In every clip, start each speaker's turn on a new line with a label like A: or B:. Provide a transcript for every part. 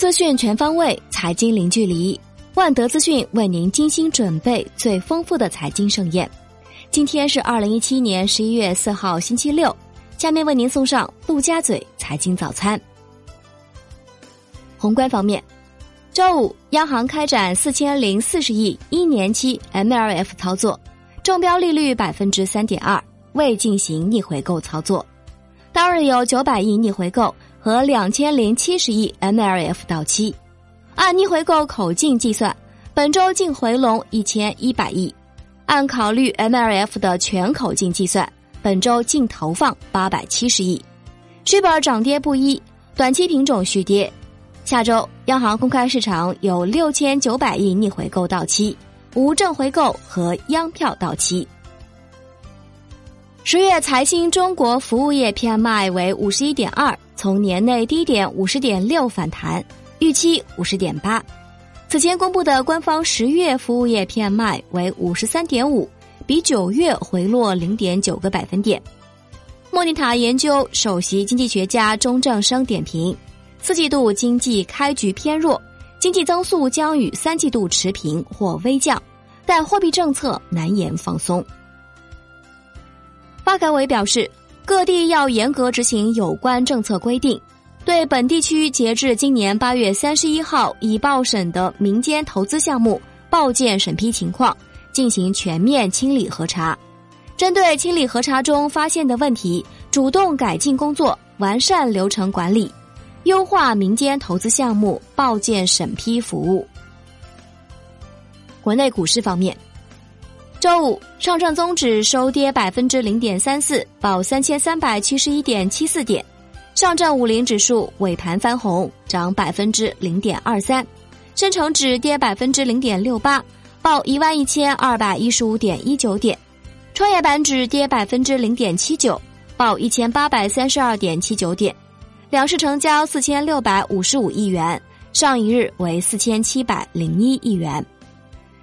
A: 资讯全方位，财经零距离。万德资讯为您精心准备最丰富的财经盛宴。今天是二零一七年十一月四号，星期六。下面为您送上陆家嘴财经早餐。宏观方面，周五央行开展四千零四十亿一年期 MLF 操作，中标利率百分之三点二，未进行逆回购操作。当日有九百亿逆回购和两千零七十亿 MLF 到期，按逆回购口径计算，本周净回笼一千一百亿；按考虑 MLF 的全口径计算。本周净投放八百七十亿，续本涨跌不一，短期品种续跌。下周央行公开市场有六千九百亿逆回购到期，无正回购和央票到期。十月财新中国服务业 PMI 为五十一点二，从年内低点五十点六反弹，预期五十点八。此前公布的官方十月服务业 PMI 为五十三点五。比九月回落零点九个百分点。莫尼塔研究首席经济学家钟正生点评：四季度经济开局偏弱，经济增速将与三季度持平或微降，但货币政策难言放松。发改委表示，各地要严格执行有关政策规定，对本地区截至今年八月三十一号已报审的民间投资项目报建审批情况。进行全面清理核查，针对清理核查中发现的问题，主动改进工作，完善流程管理，优化民间投资项目报建审批服务。国内股市方面，周五上证综指收跌百分之零点三四，报三千三百七十一点七四点；上证五零指数尾盘翻红，涨百分之零点二三；深成指跌百分之零点六八。报一万一千二百一十五点一九点，创业板指跌百分之零点七九，报一千八百三十二点七九点，两市成交四千六百五十五亿元，上一日为四千七百零一亿元。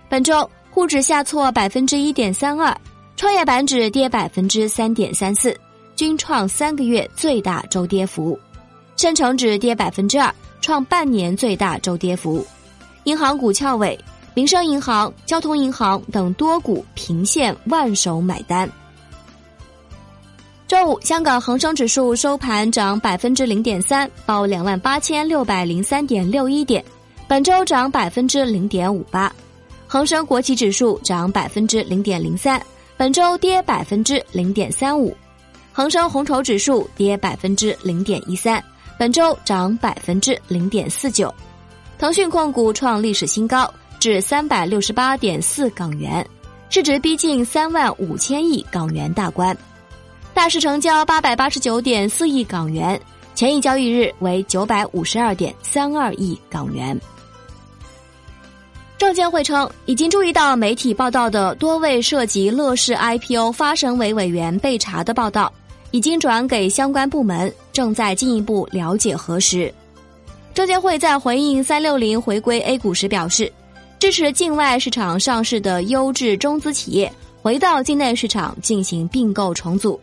A: 本周沪指下挫百分之一点三二，创业板指跌百分之三点三四，均创三个月最大周跌幅，深成指跌百分之二，创半年最大周跌幅，银行股翘尾。民生银行、交通银行等多股平线万手买单。周五，香港恒生指数收盘涨百分之零点三，报两万八千六百零三点六一点，本周涨百分之零点五八。恒生国企指数涨百分之零点零三，本周跌百分之零点三五。恒生红筹指数跌百分之零点一三，本周涨百分之零点四九。腾讯控股创历史新高。至三百六十八点四港元，市值逼近三万五千亿港元大关，大市成交八百八十九点四亿港元，前一交易日为九百五十二点三二亿港元。证监会称，已经注意到媒体报道的多位涉及乐视 IPO 发审委委员被查的报道，已经转给相关部门，正在进一步了解核实。证监会在回应三六零回归 A 股时表示。支持境外市场上市的优质中资企业回到境内市场进行并购重组。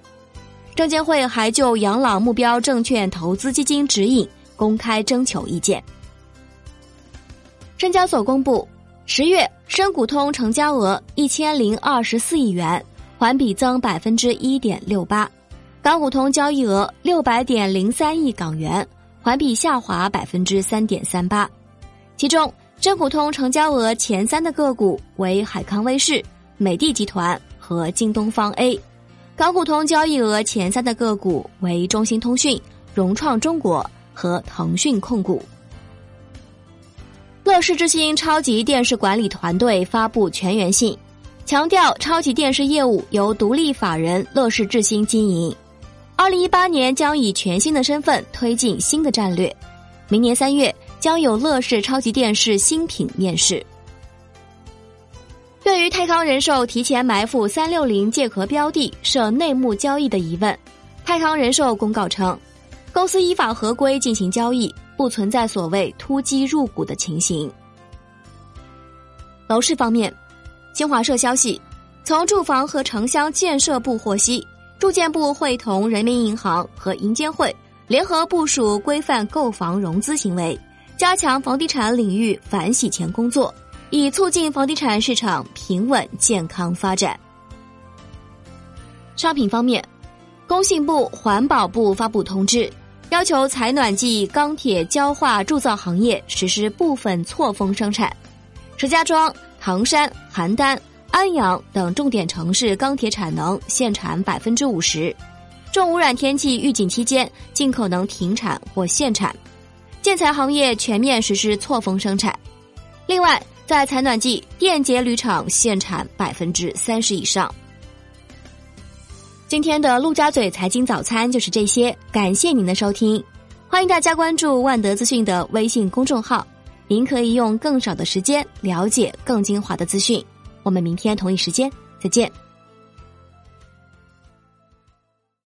A: 证监会还就养老目标证券投资基金指引公开征求意见。深交所公布，十月深股通成交额一千零二十四亿元，环比增百分之一点六八；港股通交易额六百点零三亿港元，环比下滑百分之三点三八，其中。深股通成交额前三的个股为海康威视、美的集团和京东方 A，港股通交易额前三的个股为中兴通讯、融创中国和腾讯控股。乐视之星超级电视管理团队发布全员信，强调超级电视业务由独立法人乐视智星经营，二零一八年将以全新的身份推进新的战略，明年三月。将有乐视超级电视新品面世。对于泰康人寿提前埋伏三六零借壳标的设内幕交易的疑问，泰康人寿公告称，公司依法合规进行交易，不存在所谓突击入股的情形。楼市方面，新华社消息，从住房和城乡建设部获悉，住建部会同人民银行和银监会联合部署规范购房融资行为。加强房地产领域反洗钱工作，以促进房地产市场平稳健康发展。商品方面，工信部、环保部发布通知，要求采暖剂、钢铁、焦化铸造行业实施部分错峰生产。石家庄、唐山、邯郸。安阳等重点城市钢铁产能限产百分之五十，重污染天气预警期间尽可能停产或限产。建材行业全面实施错峰生产。另外，在采暖季，电解铝厂限产百分之三十以上。今天的陆家嘴财经早餐就是这些，感谢您的收听，欢迎大家关注万德资讯的微信公众号，您可以用更少的时间了解更精华的资讯。我们明天同一时间再见。